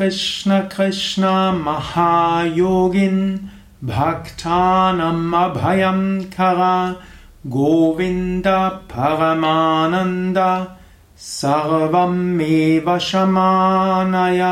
कृष्ण कृष्ण महायोगिन् भक्तानमभयम् खोविन्द भगमानन्द सर्वमेव शमानय